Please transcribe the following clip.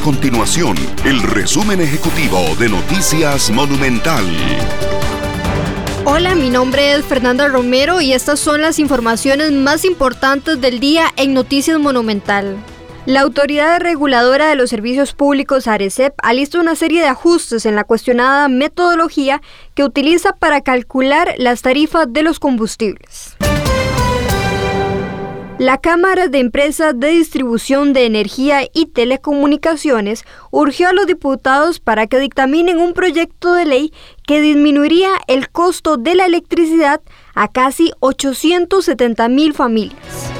continuación el resumen ejecutivo de Noticias Monumental. Hola, mi nombre es Fernanda Romero y estas son las informaciones más importantes del día en Noticias Monumental. La Autoridad Reguladora de los Servicios Públicos, ARECEP, alista una serie de ajustes en la cuestionada metodología que utiliza para calcular las tarifas de los combustibles. La Cámara de Empresas de Distribución de Energía y Telecomunicaciones urgió a los diputados para que dictaminen un proyecto de ley que disminuiría el costo de la electricidad a casi 870 mil familias.